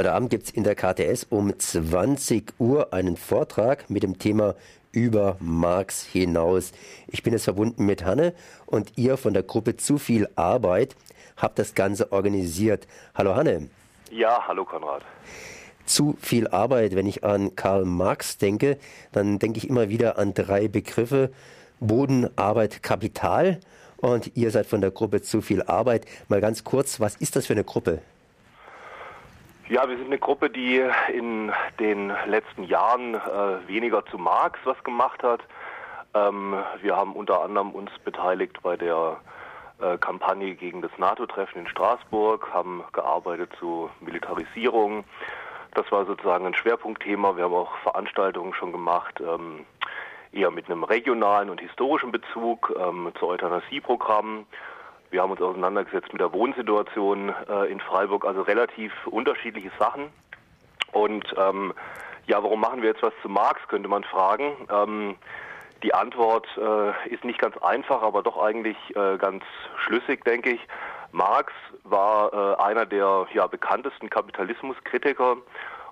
Heute Abend gibt es in der KTS um 20 Uhr einen Vortrag mit dem Thema über Marx hinaus. Ich bin jetzt verbunden mit Hanne und ihr von der Gruppe Zu viel Arbeit habt das Ganze organisiert. Hallo Hanne. Ja, hallo Konrad. Zu viel Arbeit, wenn ich an Karl Marx denke, dann denke ich immer wieder an drei Begriffe. Boden, Arbeit, Kapital. Und ihr seid von der Gruppe Zu viel Arbeit. Mal ganz kurz, was ist das für eine Gruppe? Ja, wir sind eine Gruppe, die in den letzten Jahren äh, weniger zu Marx was gemacht hat. Ähm, wir haben unter anderem uns beteiligt bei der äh, Kampagne gegen das NATO-Treffen in Straßburg, haben gearbeitet zu Militarisierung. Das war sozusagen ein Schwerpunktthema. Wir haben auch Veranstaltungen schon gemacht, ähm, eher mit einem regionalen und historischen Bezug ähm, zu Euthanasieprogrammen wir haben uns auseinandergesetzt mit der Wohnsituation äh, in Freiburg, also relativ unterschiedliche Sachen. Und ähm, ja, warum machen wir jetzt was zu Marx, könnte man fragen. Ähm, die Antwort äh, ist nicht ganz einfach, aber doch eigentlich äh, ganz schlüssig, denke ich. Marx war äh, einer der ja, bekanntesten Kapitalismuskritiker.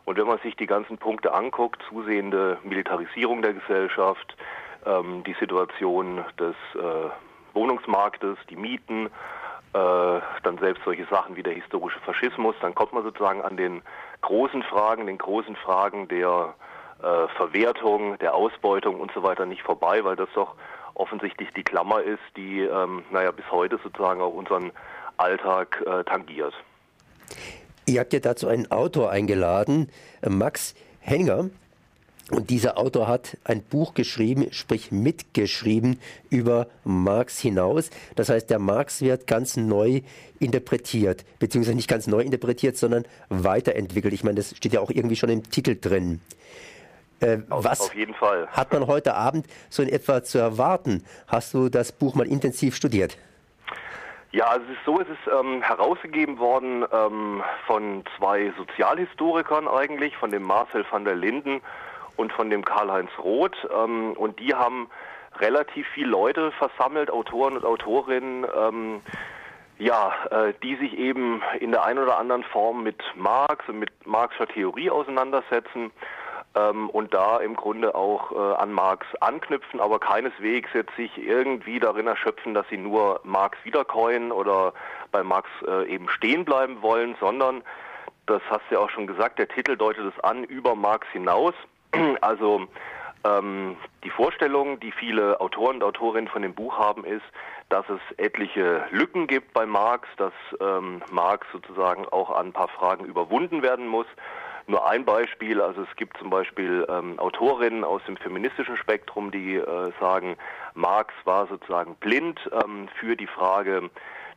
Und wenn man sich die ganzen Punkte anguckt, zusehende Militarisierung der Gesellschaft, ähm, die Situation des äh, Wohnungsmarktes, die Mieten, äh, dann selbst solche Sachen wie der historische Faschismus, dann kommt man sozusagen an den großen Fragen, den großen Fragen der äh, Verwertung, der Ausbeutung und so weiter nicht vorbei, weil das doch offensichtlich die Klammer ist, die ähm, naja bis heute sozusagen auch unseren Alltag äh, tangiert. Ihr habt ja dazu einen Autor eingeladen, Max Henninger. Und dieser Autor hat ein Buch geschrieben, sprich mitgeschrieben über Marx hinaus. Das heißt, der Marx wird ganz neu interpretiert, beziehungsweise nicht ganz neu interpretiert, sondern weiterentwickelt. Ich meine, das steht ja auch irgendwie schon im Titel drin. Äh, auf, was auf jeden Fall. hat man heute Abend so in etwa zu erwarten? Hast du das Buch mal intensiv studiert? Ja, also es ist so, es ist ähm, herausgegeben worden ähm, von zwei Sozialhistorikern eigentlich, von dem Marcel van der Linden und von dem Karl-Heinz Roth. Ähm, und die haben relativ viele Leute versammelt, Autoren und Autorinnen, ähm, ja, äh, die sich eben in der einen oder anderen Form mit Marx und mit Marxischer Theorie auseinandersetzen ähm, und da im Grunde auch äh, an Marx anknüpfen, aber keineswegs jetzt sich irgendwie darin erschöpfen, dass sie nur Marx wiederkäuen oder bei Marx äh, eben stehen bleiben wollen, sondern, das hast du ja auch schon gesagt, der Titel deutet es an, über Marx hinaus. Also ähm, die Vorstellung, die viele Autoren und Autorinnen von dem Buch haben, ist, dass es etliche Lücken gibt bei Marx, dass ähm, Marx sozusagen auch an ein paar Fragen überwunden werden muss. Nur ein Beispiel, also es gibt zum Beispiel ähm, Autorinnen aus dem feministischen Spektrum, die äh, sagen, Marx war sozusagen blind ähm, für die Frage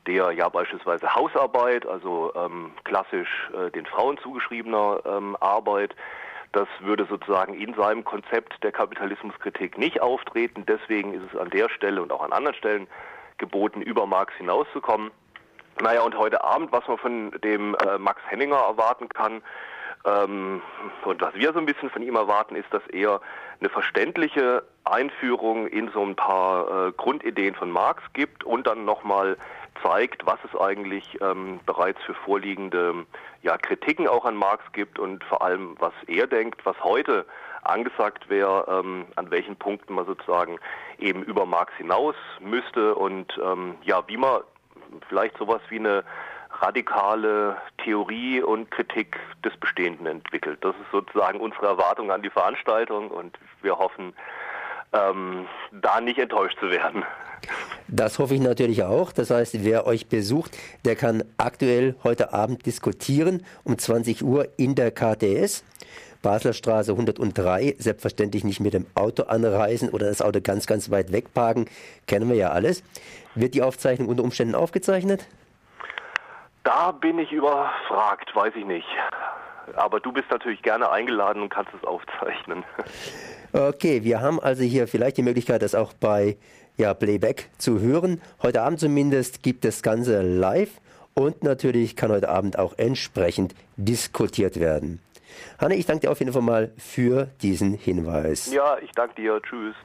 der ja beispielsweise Hausarbeit, also ähm, klassisch äh, den Frauen zugeschriebener ähm, Arbeit. Das würde sozusagen in seinem Konzept der Kapitalismuskritik nicht auftreten. Deswegen ist es an der Stelle und auch an anderen Stellen geboten, über Marx hinauszukommen. Naja, und heute Abend, was man von dem äh, Max Henninger erwarten kann, ähm, und was wir so ein bisschen von ihm erwarten, ist, dass er eine verständliche Einführung in so ein paar äh, Grundideen von Marx gibt und dann nochmal zeigt, was es eigentlich ähm, bereits für vorliegende ja, Kritiken auch an Marx gibt und vor allem, was er denkt, was heute angesagt wäre, ähm, an welchen Punkten man sozusagen eben über Marx hinaus müsste und ähm, ja, wie man vielleicht sowas wie eine radikale Theorie und Kritik des Bestehenden entwickelt. Das ist sozusagen unsere Erwartung an die Veranstaltung und wir hoffen, ähm, da nicht enttäuscht zu werden. Das hoffe ich natürlich auch. Das heißt, wer euch besucht, der kann aktuell heute Abend diskutieren um 20 Uhr in der KTS. Basler Straße 103, selbstverständlich nicht mit dem Auto anreisen oder das Auto ganz, ganz weit wegparken, kennen wir ja alles. Wird die Aufzeichnung unter Umständen aufgezeichnet? Da bin ich überfragt, weiß ich nicht. Aber du bist natürlich gerne eingeladen und kannst es aufzeichnen. Okay, wir haben also hier vielleicht die Möglichkeit, das auch bei ja, Playback zu hören. Heute Abend zumindest gibt das Ganze live und natürlich kann heute Abend auch entsprechend diskutiert werden. Hanne, ich danke dir auf jeden Fall mal für diesen Hinweis. Ja, ich danke dir. Tschüss.